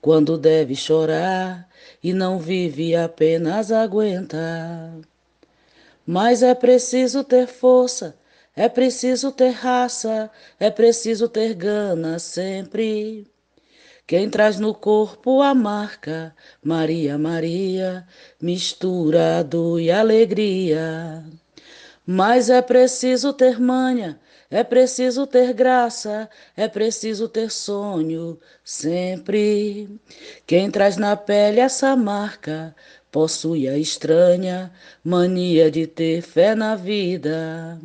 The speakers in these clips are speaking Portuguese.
quando deve chorar e não vive apenas aguenta. Mas é preciso ter força, é preciso ter raça, é preciso ter gana sempre. Quem traz no corpo a marca, Maria, Maria, mistura dor e alegria. Mas é preciso ter manha, é preciso ter graça, é preciso ter sonho sempre. Quem traz na pele essa marca possui a estranha mania de ter fé na vida.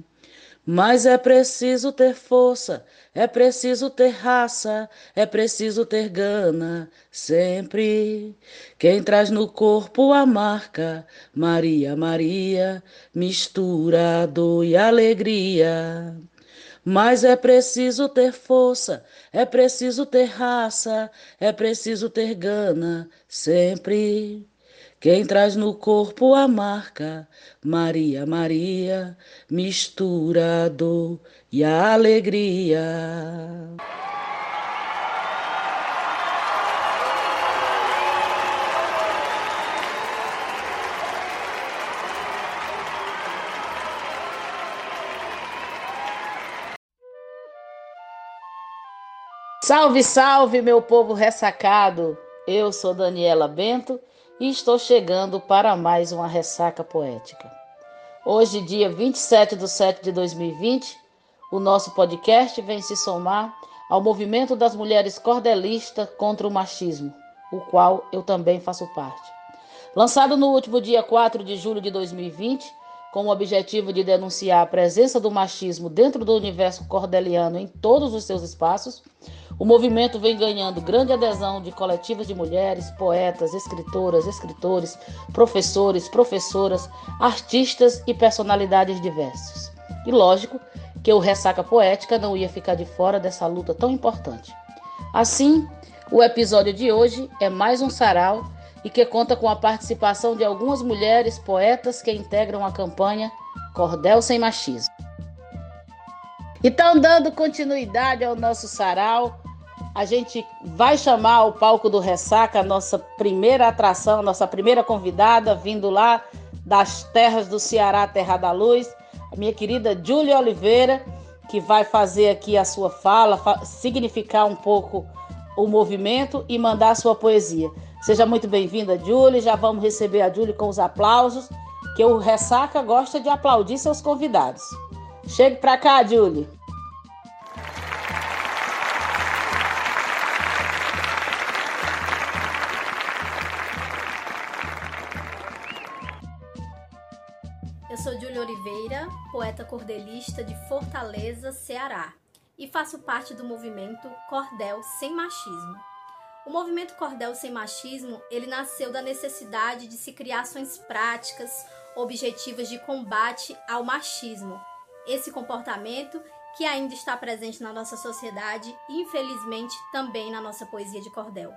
Mas é preciso ter força, é preciso ter raça, é preciso ter gana, sempre. Quem traz no corpo a marca, Maria, Maria, mistura dor e alegria. Mas é preciso ter força, é preciso ter raça, é preciso ter gana, sempre. Quem traz no corpo a marca, Maria, Maria, mistura a dor e a alegria. Salve, salve, meu povo ressacado! Eu sou Daniela Bento e estou chegando para mais uma ressaca poética. Hoje, dia 27 de 7 de 2020, o nosso podcast vem se somar ao movimento das mulheres cordelistas contra o machismo, o qual eu também faço parte. Lançado no último dia 4 de julho de 2020, com o objetivo de denunciar a presença do machismo dentro do universo cordeliano em todos os seus espaços, o movimento vem ganhando grande adesão de coletivas de mulheres, poetas, escritoras, escritores, professores, professoras, artistas e personalidades diversas. E lógico que o Ressaca Poética não ia ficar de fora dessa luta tão importante. Assim, o episódio de hoje é mais um sarau e que conta com a participação de algumas mulheres poetas que integram a campanha Cordel Sem Machismo. Então, dando continuidade ao nosso sarau, a gente vai chamar o palco do Ressaca a nossa primeira atração, nossa primeira convidada, vindo lá das terras do Ceará, Terra da Luz, a minha querida Júlia Oliveira, que vai fazer aqui a sua fala, significar um pouco o movimento e mandar a sua poesia. Seja muito bem-vinda, Júlia. Já vamos receber a Júlia com os aplausos, que o Ressaca gosta de aplaudir seus convidados. Chegue para cá, Júlia. Oliveira, poeta cordelista de Fortaleza, Ceará, e faço parte do movimento Cordel Sem Machismo. O movimento Cordel Sem Machismo, ele nasceu da necessidade de se criar ações práticas, objetivas de combate ao machismo. Esse comportamento que ainda está presente na nossa sociedade e, infelizmente, também na nossa poesia de cordel.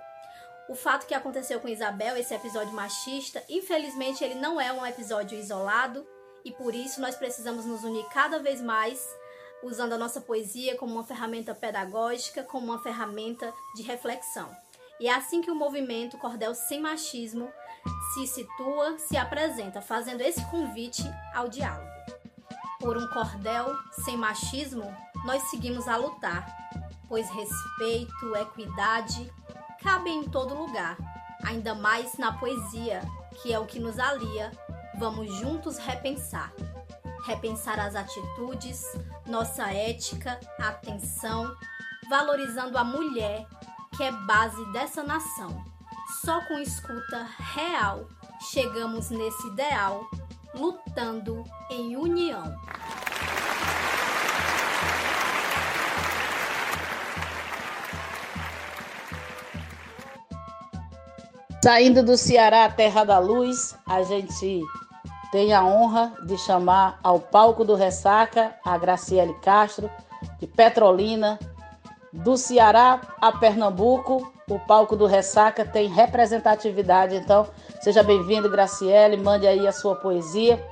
O fato que aconteceu com Isabel, esse episódio machista, infelizmente ele não é um episódio isolado, e por isso nós precisamos nos unir cada vez mais, usando a nossa poesia como uma ferramenta pedagógica, como uma ferramenta de reflexão. E é assim que o movimento Cordel Sem Machismo se situa, se apresenta, fazendo esse convite ao diálogo. Por um cordel sem machismo, nós seguimos a lutar, pois respeito, equidade cabem em todo lugar, ainda mais na poesia, que é o que nos alia Vamos juntos repensar. Repensar as atitudes, nossa ética, atenção, valorizando a mulher, que é base dessa nação. Só com escuta real chegamos nesse ideal, lutando em união. Saindo do Ceará, terra da luz, a gente tem a honra de chamar ao palco do Ressaca a Graciele Castro, de Petrolina, do Ceará a Pernambuco, o palco do Ressaca tem representatividade. Então, seja bem-vindo, Graciele, mande aí a sua poesia.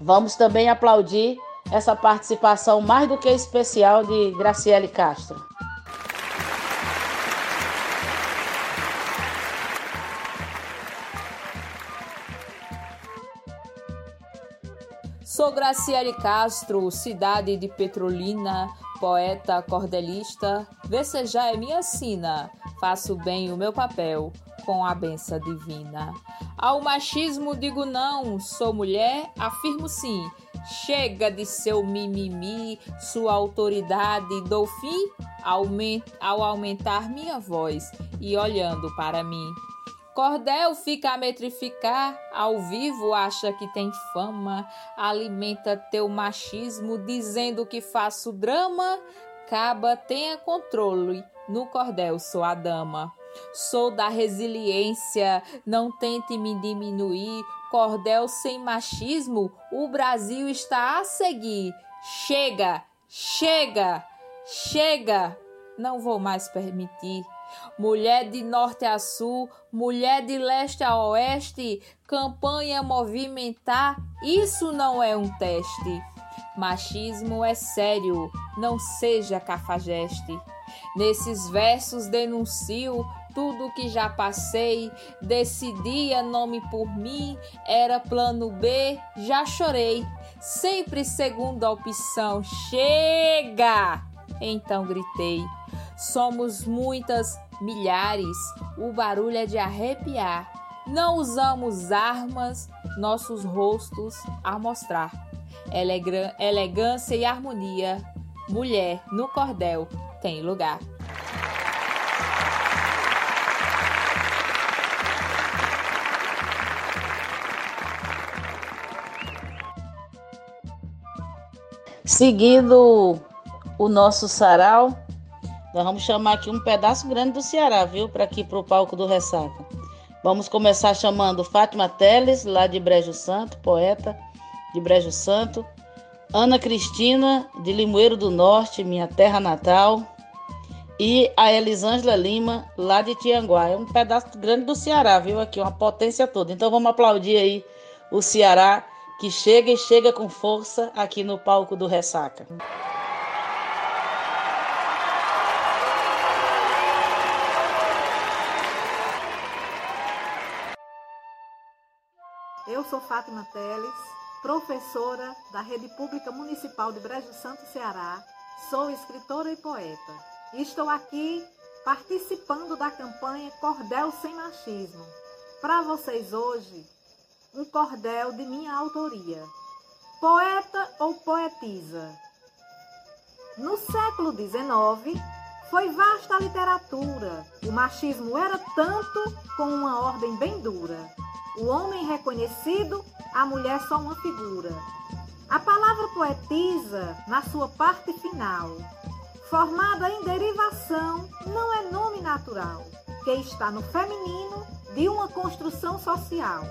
Vamos também aplaudir essa participação mais do que especial de Graciele Castro. Sou Graciele Castro, cidade de Petrolina, poeta, cordelista. Já é minha sina, faço bem o meu papel com a benção divina. Ao machismo digo não, sou mulher, afirmo sim. Chega de seu mimimi, sua autoridade dou fim ao aumentar minha voz e olhando para mim. Cordel fica a metrificar, ao vivo acha que tem fama, alimenta teu machismo dizendo que faço drama. Caba, tenha controle, no cordel sou a dama. Sou da resiliência, não tente me diminuir. Cordel sem machismo, o Brasil está a seguir. Chega, chega, chega, não vou mais permitir mulher de norte a sul, mulher de leste a oeste, campanha movimentar, isso não é um teste. Machismo é sério, não seja cafajeste. Nesses versos denuncio tudo que já passei, decidia nome por mim, era plano B, já chorei. Sempre segunda opção, chega! Então gritei. Somos muitas, milhares, o barulho é de arrepiar. Não usamos armas, nossos rostos a mostrar. Elegância e harmonia, mulher no cordel tem lugar. Seguindo o nosso sarau, nós vamos chamar aqui um pedaço grande do Ceará, viu? Para aqui para o palco do Ressaca. Vamos começar chamando Fátima Teles, lá de Brejo Santo, poeta de Brejo Santo. Ana Cristina, de Limoeiro do Norte, minha terra natal. E a Elisângela Lima, lá de Tianguá. É um pedaço grande do Ceará, viu? Aqui, uma potência toda. Então vamos aplaudir aí o Ceará, que chega e chega com força aqui no palco do Ressaca. Sou Fátima Teles, professora da Rede Pública Municipal de Brejo Santo, Ceará. Sou escritora e poeta. Estou aqui participando da campanha Cordel Sem Machismo. Para vocês hoje, um cordel de minha autoria. Poeta ou poetisa? No século XIX, foi vasta a literatura. O machismo era tanto com uma ordem bem dura o homem reconhecido, a mulher só uma figura. A palavra poetisa, na sua parte final, formada em derivação, não é nome natural, que está no feminino de uma construção social.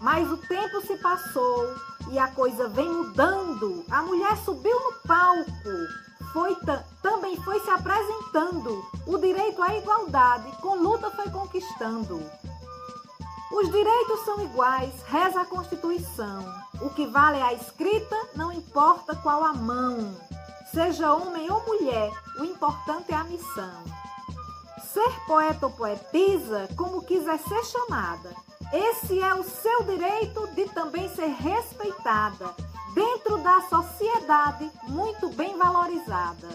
Mas o tempo se passou e a coisa vem mudando. A mulher subiu no palco, foi também foi se apresentando. O direito à igualdade, com luta foi conquistando. Os direitos são iguais, reza a Constituição. O que vale é a escrita, não importa qual a mão. Seja homem ou mulher, o importante é a missão. Ser poeta ou poetisa, como quiser ser chamada, esse é o seu direito de também ser respeitada dentro da sociedade muito bem valorizada.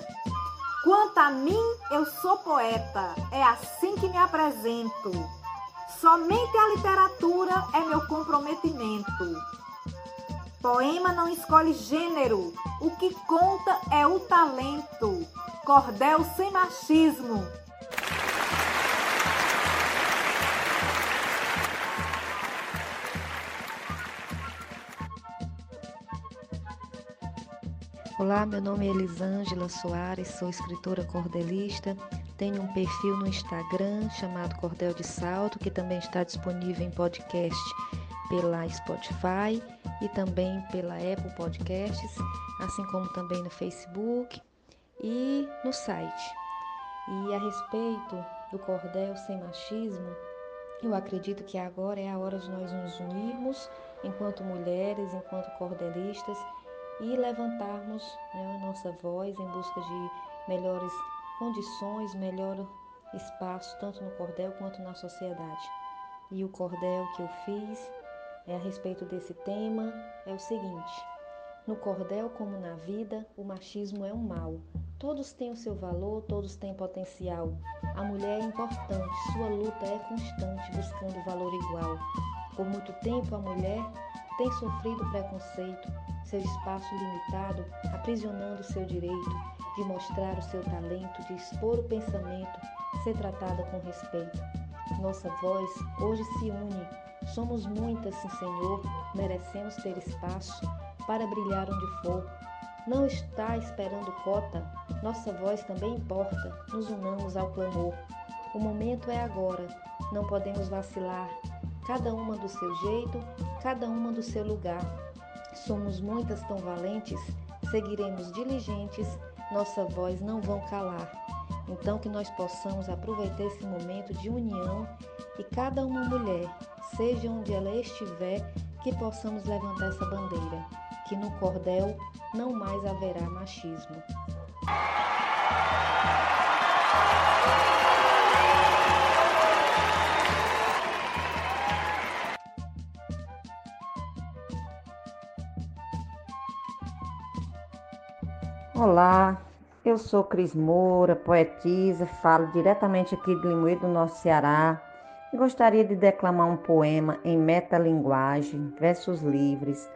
Quanto a mim, eu sou poeta, é assim que me apresento. Somente a literatura é meu comprometimento. Poema não escolhe gênero, o que conta é o talento. Cordel sem machismo. Olá, meu nome é Elisângela Soares, sou escritora cordelista, Tenho um perfil no Instagram chamado Cordel de Salto, que também está disponível em podcast pela Spotify e também pela Apple Podcasts, assim como também no Facebook e no site. E a respeito do cordel sem machismo, eu acredito que agora é a hora de nós nos unirmos enquanto mulheres, enquanto cordelistas e levantarmos né, a nossa voz em busca de melhores condições, melhor espaço, tanto no cordel quanto na sociedade. E o cordel que eu fiz é a respeito desse tema é o seguinte: no cordel, como na vida, o machismo é um mal. Todos têm o seu valor, todos têm potencial. A mulher é importante, sua luta é constante, buscando valor igual. Por muito tempo, a mulher tem sofrido preconceito, seu espaço limitado, aprisionando seu direito de mostrar o seu talento, de expor o pensamento, ser tratada com respeito. Nossa voz hoje se une. Somos muitas, sim, Senhor, merecemos ter espaço para brilhar onde for. Não está esperando cota, nossa voz também importa. Nos unamos ao clamor. O momento é agora, não podemos vacilar. Cada uma do seu jeito, cada uma do seu lugar. Somos muitas tão valentes, seguiremos diligentes, nossa voz não vão calar. Então que nós possamos aproveitar esse momento de união e cada uma mulher, seja onde ela estiver, que possamos levantar essa bandeira, que no cordel não mais haverá machismo. Olá, eu sou Cris Moura, poetisa, falo diretamente aqui de Limoeiro do Nosso Ceará e gostaria de declamar um poema em metalinguagem, versos livres,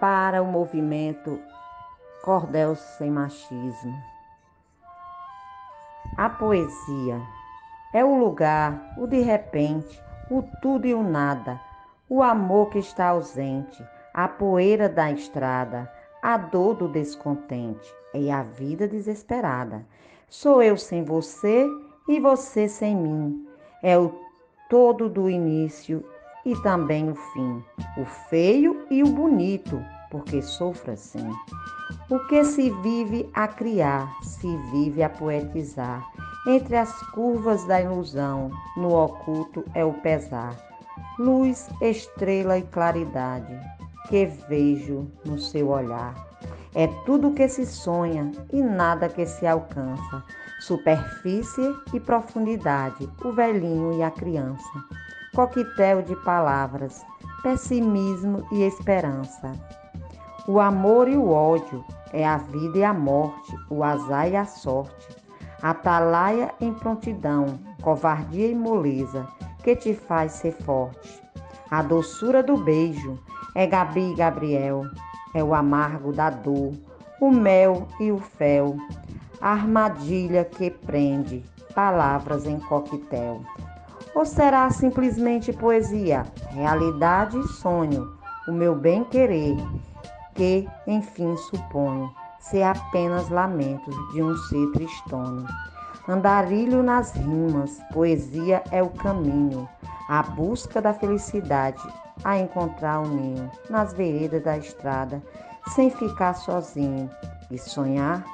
para o movimento Cordel Sem Machismo. A poesia é o lugar, o de repente, o tudo e o nada, o amor que está ausente, a poeira da estrada, a dor do descontente é a vida desesperada. Sou eu sem você e você sem mim. É o todo do início e também o fim, o feio e o bonito, porque sofro assim. O que se vive a criar, se vive a poetizar. Entre as curvas da ilusão, no oculto é o pesar. Luz, estrela e claridade, que vejo no seu olhar. É tudo que se sonha e nada que se alcança. Superfície e profundidade, o velhinho e a criança. Coquetel de palavras, pessimismo e esperança. O amor e o ódio é a vida e a morte, o azar e a sorte. Atalaia em prontidão, covardia e moleza, que te faz ser forte. A doçura do beijo é Gabi e Gabriel, é o amargo da dor, o mel e o fel, a armadilha que prende palavras em coquetel. Ou será simplesmente poesia, realidade e sonho, o meu bem-querer, que, enfim, suponho ser apenas lamentos de um ser tristônio. Andarilho nas rimas, poesia é o caminho, a busca da felicidade, a encontrar o ninho nas veredas da estrada, sem ficar sozinho e sonhar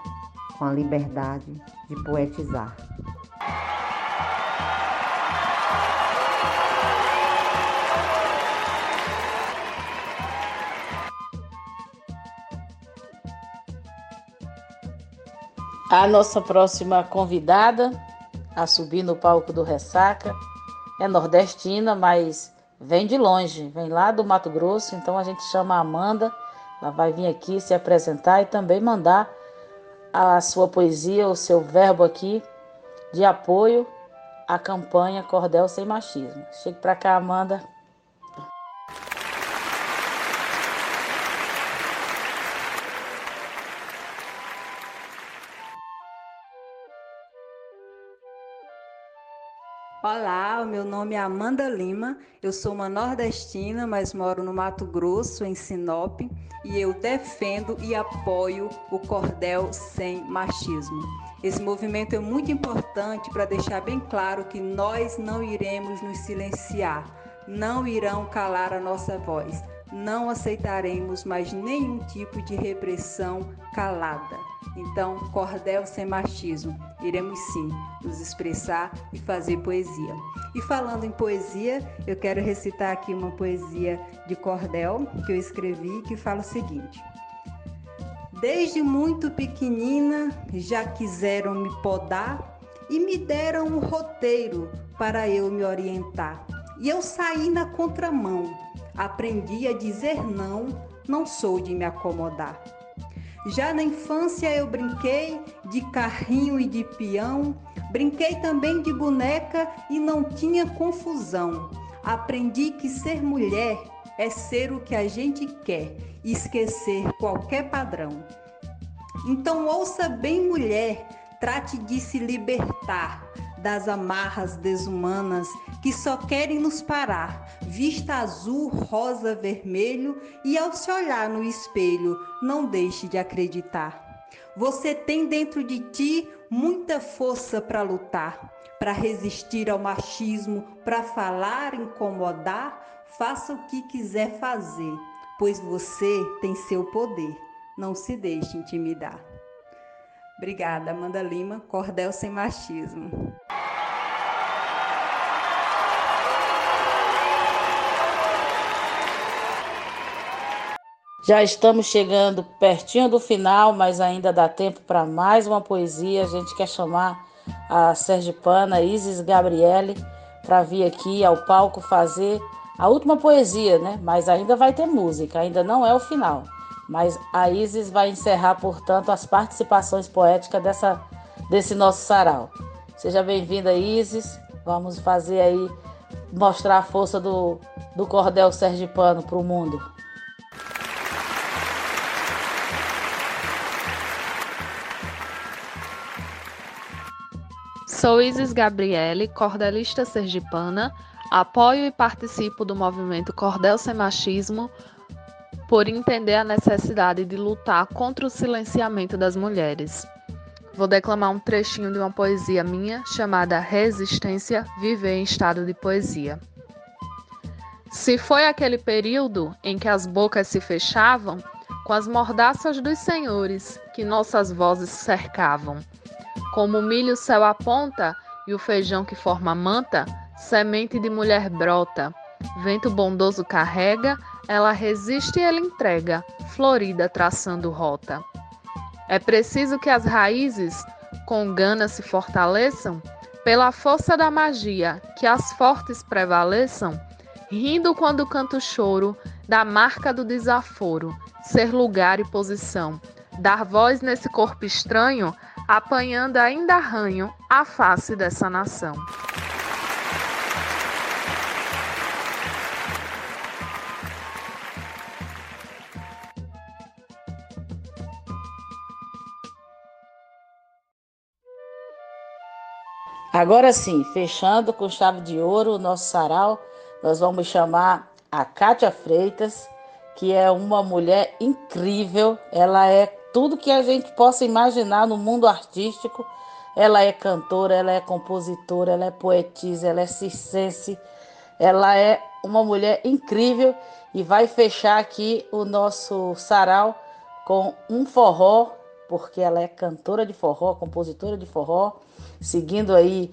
com a liberdade de poetizar. A nossa próxima convidada a subir no palco do Ressaca é nordestina, mas vem de longe, vem lá do Mato Grosso, então a gente chama a Amanda, ela vai vir aqui se apresentar e também mandar a sua poesia, o seu verbo aqui de apoio à campanha Cordel Sem Machismo. Chegue para cá, Amanda. Olá, o meu nome é Amanda Lima, eu sou uma nordestina, mas moro no Mato Grosso, em Sinop, e eu defendo e apoio o cordel sem machismo. Esse movimento é muito importante para deixar bem claro que nós não iremos nos silenciar, não irão calar a nossa voz, não aceitaremos mais nenhum tipo de repressão calada. Então, cordel sem machismo, iremos sim nos expressar e fazer poesia. E falando em poesia, eu quero recitar aqui uma poesia de cordel que eu escrevi que fala o seguinte: Desde muito pequenina já quiseram me podar e me deram um roteiro para eu me orientar. E eu saí na contramão, aprendi a dizer não, não sou de me acomodar. Já na infância eu brinquei de carrinho e de peão, brinquei também de boneca e não tinha confusão. Aprendi que ser mulher é ser o que a gente quer esquecer qualquer padrão. Então ouça bem, mulher, trate de se libertar das amarras desumanas que só querem nos parar. Vista azul, rosa, vermelho e ao se olhar no espelho, não deixe de acreditar. Você tem dentro de ti muita força para lutar, para resistir ao machismo, para falar, incomodar. Faça o que quiser fazer, pois você tem seu poder. Não se deixe intimidar. Obrigada, Amanda Lima, Cordel Sem Machismo. Já estamos chegando pertinho do final, mas ainda dá tempo para mais uma poesia. A gente quer chamar a Sergipana Isis Gabriele para vir aqui ao palco fazer a última poesia, né? Mas ainda vai ter música, ainda não é o final. Mas a Isis vai encerrar, portanto, as participações poéticas dessa, desse nosso sarau. Seja bem-vinda, Isis. Vamos fazer aí, mostrar a força do, do cordel sergipano para o mundo. Sou Isis Gabriele, cordelista sergipana, apoio e participo do movimento Cordel Sem Machismo por entender a necessidade de lutar contra o silenciamento das mulheres. Vou declamar um trechinho de uma poesia minha chamada Resistência Viver em Estado de Poesia. Se foi aquele período em que as bocas se fechavam, com as mordaças dos senhores que nossas vozes cercavam, como o milho céu aponta e o feijão que forma manta, semente de mulher brota. Vento bondoso carrega, ela resiste e ele entrega, florida traçando rota. É preciso que as raízes com gana se fortaleçam, pela força da magia, que as fortes prevaleçam, rindo quando canta o choro, da marca do desaforo, ser lugar e posição, dar voz nesse corpo estranho apanhando ainda arranho a face dessa nação. Agora sim, fechando com chave de ouro o nosso sarau, nós vamos chamar a Kátia Freitas, que é uma mulher incrível. Ela é tudo que a gente possa imaginar no mundo artístico. Ela é cantora, ela é compositora, ela é poetisa, ela é circense, ela é uma mulher incrível e vai fechar aqui o nosso sarau com um forró, porque ela é cantora de forró, compositora de forró, seguindo aí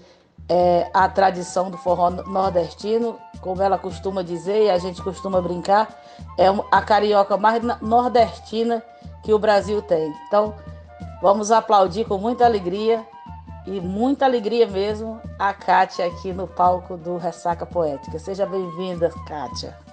é, a tradição do forró nordestino, como ela costuma dizer e a gente costuma brincar, é a carioca mais nordestina que o Brasil tem. Então, vamos aplaudir com muita alegria e muita alegria mesmo a Kátia aqui no palco do Ressaca Poética. Seja bem-vinda, Kátia.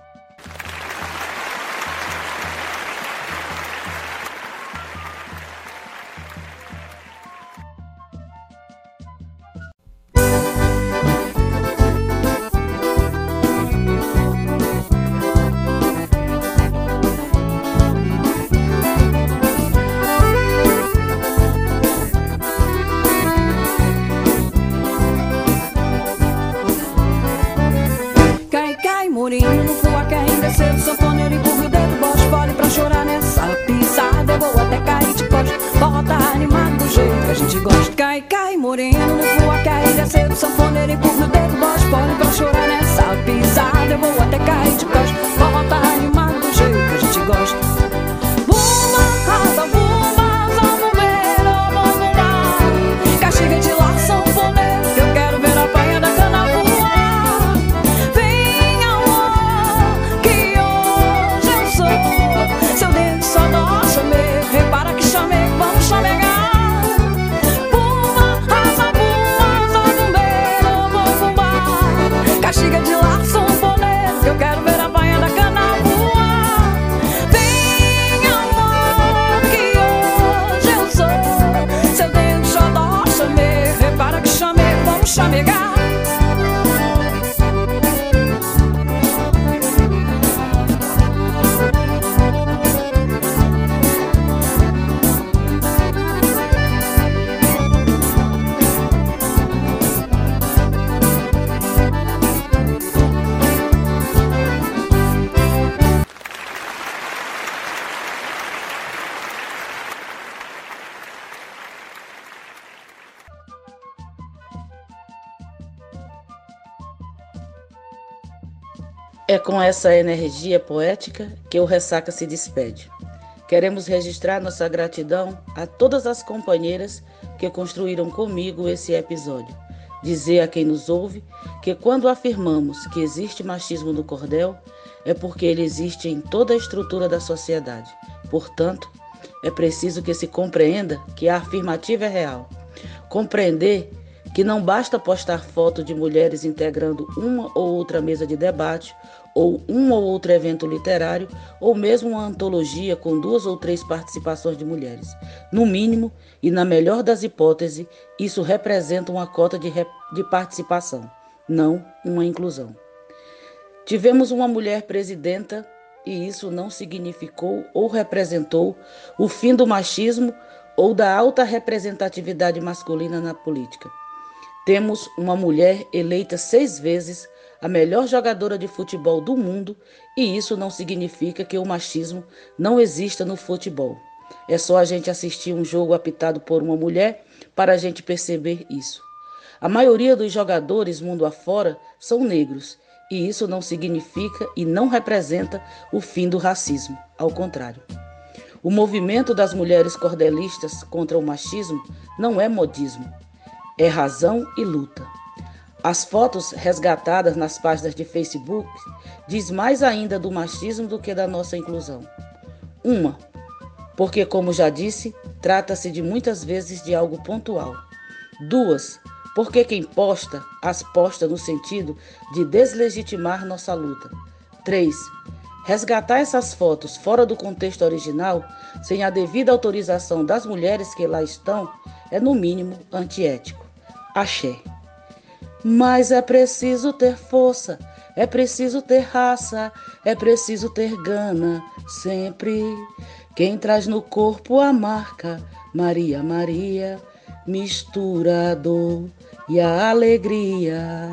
Com essa energia poética que o Ressaca se despede. Queremos registrar nossa gratidão a todas as companheiras que construíram comigo esse episódio. Dizer a quem nos ouve que quando afirmamos que existe machismo no cordel, é porque ele existe em toda a estrutura da sociedade. Portanto, é preciso que se compreenda que a afirmativa é real. Compreender que não basta postar foto de mulheres integrando uma ou outra mesa de debate, ou um ou outro evento literário, ou mesmo uma antologia com duas ou três participações de mulheres. No mínimo, e na melhor das hipóteses, isso representa uma cota de, de participação, não uma inclusão. Tivemos uma mulher presidenta e isso não significou ou representou o fim do machismo ou da alta representatividade masculina na política. Temos uma mulher eleita seis vezes a melhor jogadora de futebol do mundo e isso não significa que o machismo não exista no futebol. É só a gente assistir um jogo apitado por uma mulher para a gente perceber isso. A maioria dos jogadores mundo afora são negros e isso não significa e não representa o fim do racismo, ao contrário. O movimento das mulheres cordelistas contra o machismo não é modismo, é razão e luta. As fotos resgatadas nas páginas de Facebook diz mais ainda do machismo do que da nossa inclusão. Uma, porque como já disse, trata-se de muitas vezes de algo pontual. Duas, porque quem posta as posta no sentido de deslegitimar nossa luta. Três, resgatar essas fotos fora do contexto original, sem a devida autorização das mulheres que lá estão, é no mínimo antiético axé. Mas é preciso ter força, é preciso ter raça, é preciso ter gana, sempre. Quem traz no corpo a marca, Maria, Maria, mistura a dor e a alegria.